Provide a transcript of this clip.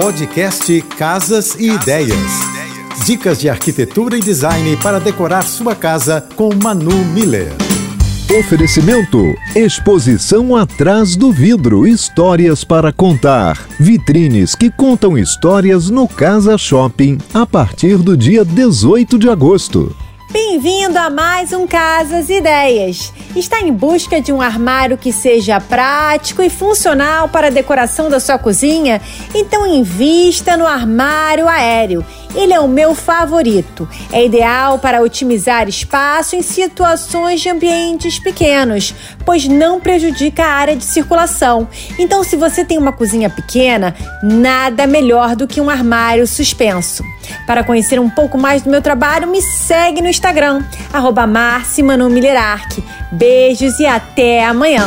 Podcast Casas e Ideias. Dicas de arquitetura e design para decorar sua casa com Manu Miller. Oferecimento: Exposição Atrás do Vidro Histórias para Contar. Vitrines que contam histórias no Casa Shopping a partir do dia 18 de agosto. Bem-vindo a mais um Casas Ideias. Está em busca de um armário que seja prático e funcional para a decoração da sua cozinha? Então invista no armário aéreo. Ele é o meu favorito. É ideal para otimizar espaço em situações de ambientes pequenos, pois não prejudica a área de circulação. Então, se você tem uma cozinha pequena, nada melhor do que um armário suspenso. Para conhecer um pouco mais do meu trabalho, me segue no Instagram, arroba Beijos e até amanhã!